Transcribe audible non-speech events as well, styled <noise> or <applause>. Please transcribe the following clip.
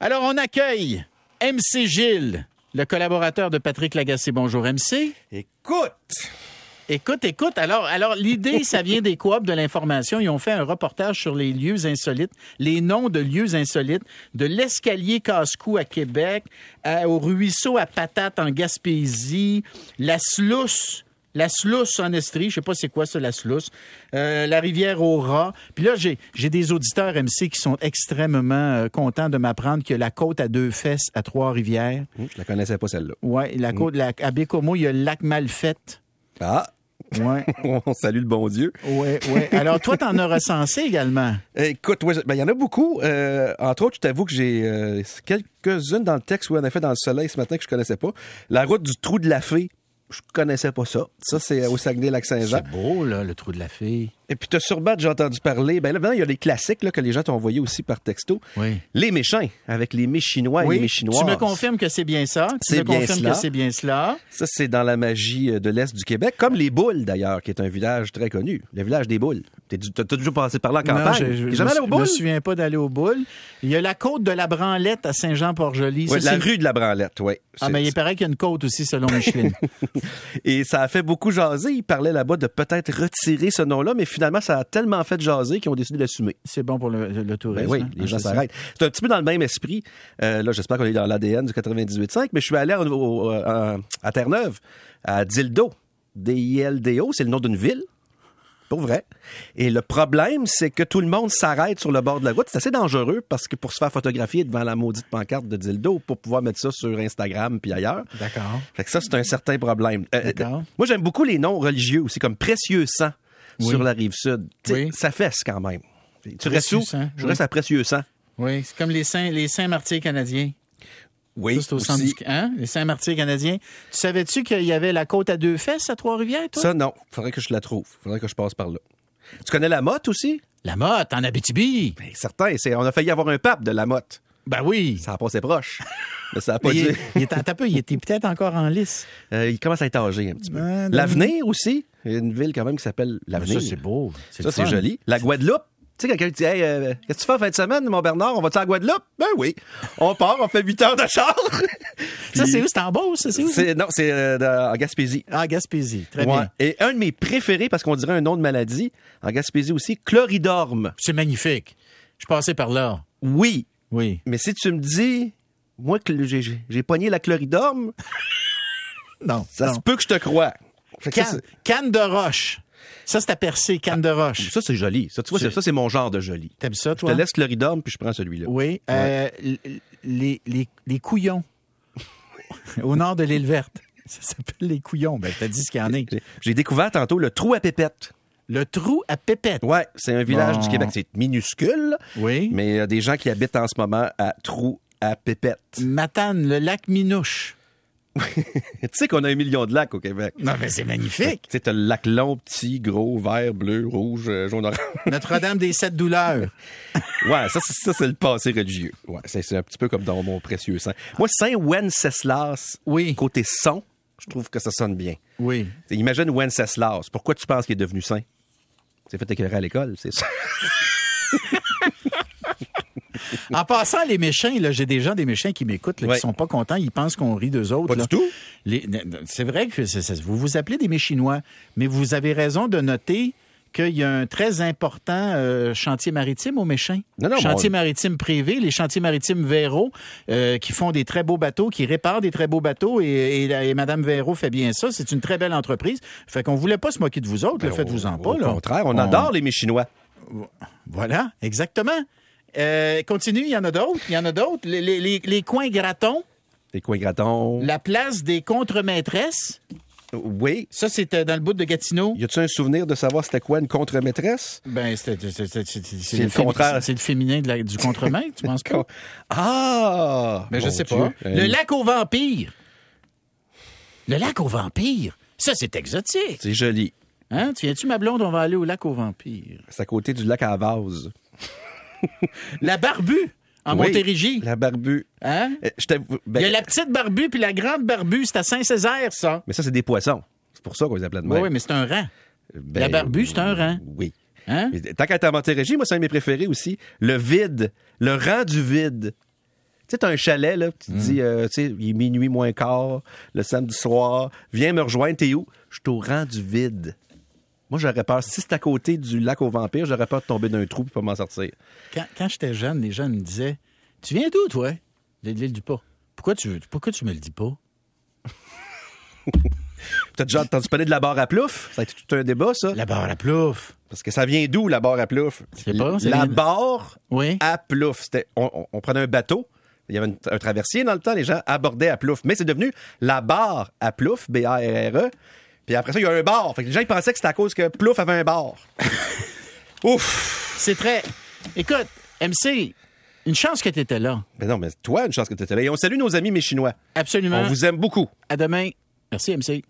Alors, on accueille MC Gilles, le collaborateur de Patrick Lagacé. Bonjour, MC. Écoute! Écoute, écoute. Alors, alors l'idée, ça vient des coops de l'information. Ils ont fait un reportage sur les lieux insolites, les noms de lieux insolites, de l'escalier casse-cou à Québec, à- au ruisseau à Patate en Gaspésie, la Slousse. La Slousse en Estrie, je sais pas c'est quoi ça, la Slousse. Euh, la rivière au rat. Puis là, j'ai, j'ai des auditeurs MC qui sont extrêmement euh, contents de m'apprendre que la côte à deux fesses à Trois-Rivières. Hum, Je la connaissais pas celle-là. Ouais, la côte, la, à Bécomo, il y a le lac Malfette. Ah! Ouais. <laughs> On salue le bon Dieu. Ouais, ouais. Alors, toi, t'en as recensé également? <laughs> Écoute, ouais, ben, il y en a beaucoup. Euh, entre autres, je t'avoue que j'ai euh, quelques-unes dans le texte où en effet dans le soleil ce matin que je connaissais pas. La route du trou de la fée, je connaissais pas ça. Ça, c'est au Saguenay-Lac-Saint-Jean. C'est beau, là, le trou de la fille. Et puis, t'as sûrement déjà entendu parler. Ben là, maintenant, il y a les classiques là, que les gens t'ont envoyés aussi par texto. Oui. Les méchants, avec les méchinois et les tu méchinoises. me confirmes que c'est bien ça? Tu C'est me bien confirmes cela. que c'est bien cela? Ça, c'est dans la magie euh, de l'Est du Québec, comme les Boules, d'ailleurs, qui est un village très connu. Le village des Boules. T'as toujours passé par là en Non, campagne. je, je- je jamais allé aux je me souviens pas d'aller aux boules. Il y a la côte de la Branlette à Saint-Jean-Port-Joli. Ça, la rue de la Branlette, oui. Ah, mais il paraît qu'il y a une côte aussi, selon <laughs> Micheline. Et ça a fait beaucoup jaser. Ils parlaient là-bas de peut-être retirer ce nom-là, mais finalement, ça a tellement fait jaser qu'ils ont décidé d'assumer. c'est bon pour le, le tourisme. Ben oui, hein? les Ah, gens s'arrêtent. C'est un petit peu dans le même esprit. Euh, là, j'espère qu'on est dans l'ADN du 98.5, mais je suis allé au- au- à, à Terre-Neuve, à Dildo. D-I-L-D-O, c'est le nom d'une ville. Pour vrai. Et le problème, c'est que tout le monde s'arrête sur le bord de la route. C'est assez dangereux parce que pour se faire photographier devant la maudite pancarte de Dildo, pour pouvoir mettre ça sur Instagram puis ailleurs. D'accord. Fait que ça, c'est un certain problème. Euh, D'accord. moi, j'aime beaucoup les noms religieux aussi, comme Précieux Sang Oui. sur la rive sud. Oui. Ça fesse quand même. Tu restes où? Je reste à Précieux Sang. Oui, c'est comme les saints, les saints martyrs canadiens. Oui, Ça, c'est au centre aussi. du, hein? Les saints martyrs canadiens. Tu savais-tu qu'il y avait la côte à deux fesses à Trois-Rivières, toi? Ça, non. Faudrait que je la trouve. Faudrait que je passe par là. Tu connais la motte aussi? La motte, en Abitibi. Ben, certain. C'est, on a failli avoir un pape de la motte. Ben oui. Ça a passé proche. <laughs> Mais ça a pas il, dû. il un peu, il était peut-être encore en lice. Euh, il commence à être âgé un petit peu. L'avenir aussi. Il y a une ville quand même qui s'appelle L'avenir. Ça, c'est beau. Ça, c'est joli. La Guadeloupe. Tu sais, quelqu'un qui dit Hey, euh, qu'est-ce que tu fais en fin de semaine, mon Bernard? On va-tu à Guadeloupe? Ben oui. On part, on fait 8 heures de char. <laughs> Ça, c'est où? C'est en Beauce? ça, C'est où? Non, c'est euh, en Gaspésie. Ah, Gaspésie. Très Ouais. bien. Et un de mes préférés, parce qu'on dirait un nom de maladie, en Gaspésie aussi, chloridorme. C'est magnifique. Je passais par là. Oui, Oui. mais si tu me dis, moi, que j'ai- pogné la chloridorme, <laughs> Non. ça non. se peut que je te croie. Ça, Canne, de roche. Ça, c'est à percer, canne de roche. ça, c'est joli. Ça, tu vois, ça, c'est mon genre de joli. T'aimes ça, Je toi? te laisse chloridorme, puis je prends celui-là. Oui. Euh, les, les, les couillons. <laughs> Au nord de l'île verte. Ça s'appelle les couillons. Ben, t'as dit ce qu'il y en est. J'ai- J'ai découvert tantôt le trou à pépette. Le trou à pépette. Ouais, c'est un village Bon. du Québec. C'est minuscule, Oui. mais il y a des gens qui habitent en ce moment à Trou à Pépette. Matane, le lac Minouche. <laughs> tu sais qu'on a un million de lacs au Québec. Non, mais c'est magnifique. Tu sais, t'as le lac long, petit, gros, vert, bleu, rouge, euh, jaune, orange. <laughs> Notre-Dame des Sept Douleurs. <laughs> ouais, ça, c'est- ça, c'est le passé religieux. Ouais, c'est un petit peu comme dans mon précieux sang. Moi, Saint-Wenceslas, Oui. côté son, je trouve que ça sonne bien. Oui. Imagine Wenceslas. Pourquoi tu penses qu'il est devenu saint? C'est fait éclairer à l'école, c'est ça. <laughs> En passant, les méchants, là, j'ai des gens, des méchants qui m'écoutent, Ouais. qui sont pas contents, ils pensent qu'on rit d'eux autres. Pas là. du tout. C'est vrai que vous vous appelez des Méchinois, mais vous avez raison de noter qu'il y a un très important euh, chantier maritime aux Méchins. Non, non, chantier bon, maritime privé, les chantiers maritimes Véro, euh, qui font des très beaux bateaux, qui réparent des très beaux bateaux, et, et, la- et Madame Véro fait bien ça. C'est une très belle entreprise. Fait qu'on voulait pas se moquer de vous autres, le faites-vous-en pas. Au là. contraire, on adore les Méchinois. Voilà, exactement. Euh, continue, il y en a d'autres. Il y en a d'autres. Les- les coins gratons, Les coins gratons. la place des contre-maîtresses. Oui. Ça, c'était dans le bout de Gatineau. Y a-tu un souvenir de savoir c'était quoi une contre-maîtresse? Ben, c'était- le fémi- contraire. C'est le féminin de la- du contre-maître, tu penses pas? <laughs> Ah! Ben, je sais Dieu. pas. Euh, Le lac aux vampires. Le lac aux vampires? Ça, c'est exotique. C'est joli. Hein? Tu viens-tu, ma blonde? On va aller au lac aux vampires. C'est à côté du lac à vase. La barbue, en Oui, Montérégie. La barbu. Hein? Euh, ben, Il y a la petite barbue puis la grande barbue. C'est à Saint-Césaire, ça. Mais ça, c'est des poissons. C'est pour ça qu'on les appelait de même. oui, mais c'est un rang. Ben, la barbue, c'est un rang. Oui. Hein? Tant qu'à à Montérégie, moi, c'est un de mes préférés aussi. Le vide. Le rang du vide. Tu sais, t'as un chalet, là, tu te dis, euh, tu sais, il est minuit moins quart, le samedi soir, viens me rejoindre, t'es où? Je suis au rang du vide. Moi, j'aurais peur, si c'est à côté du lac aux vampires, j'aurais peur de tomber d'un trou et pas m'en sortir. Quand, quand j'étais jeune, les gens me disaient Tu viens d'où, toi De l'île du Pas. Pourquoi tu, pourquoi tu me le dis pas? <laughs> T'as déjà entendu parler de la barre à plouf? Ça a été tout un débat, ça. La barre à plouf. Parce que ça vient d'où, la barre à plouf? sais pas, ça La vient barre Oui. à plouf. C'était, on, on- on prenait un bateau. Il y avait une- un traversier dans le temps, les gens abordaient à plouf. Mais c'est devenu la barre à plouf, B-A-R-R-E. Puis après ça, il y a un bar. Fait que les gens ils pensaient que c'était à cause que plouf avait un bar. <laughs> Ouf! C'est très. Écoute, MC, une chance que tu étais là. Mais non, mais toi, une chance que tu étais là. Et on salue nos amis mes Chinois. Absolument. On vous aime beaucoup. À demain. Merci, MC.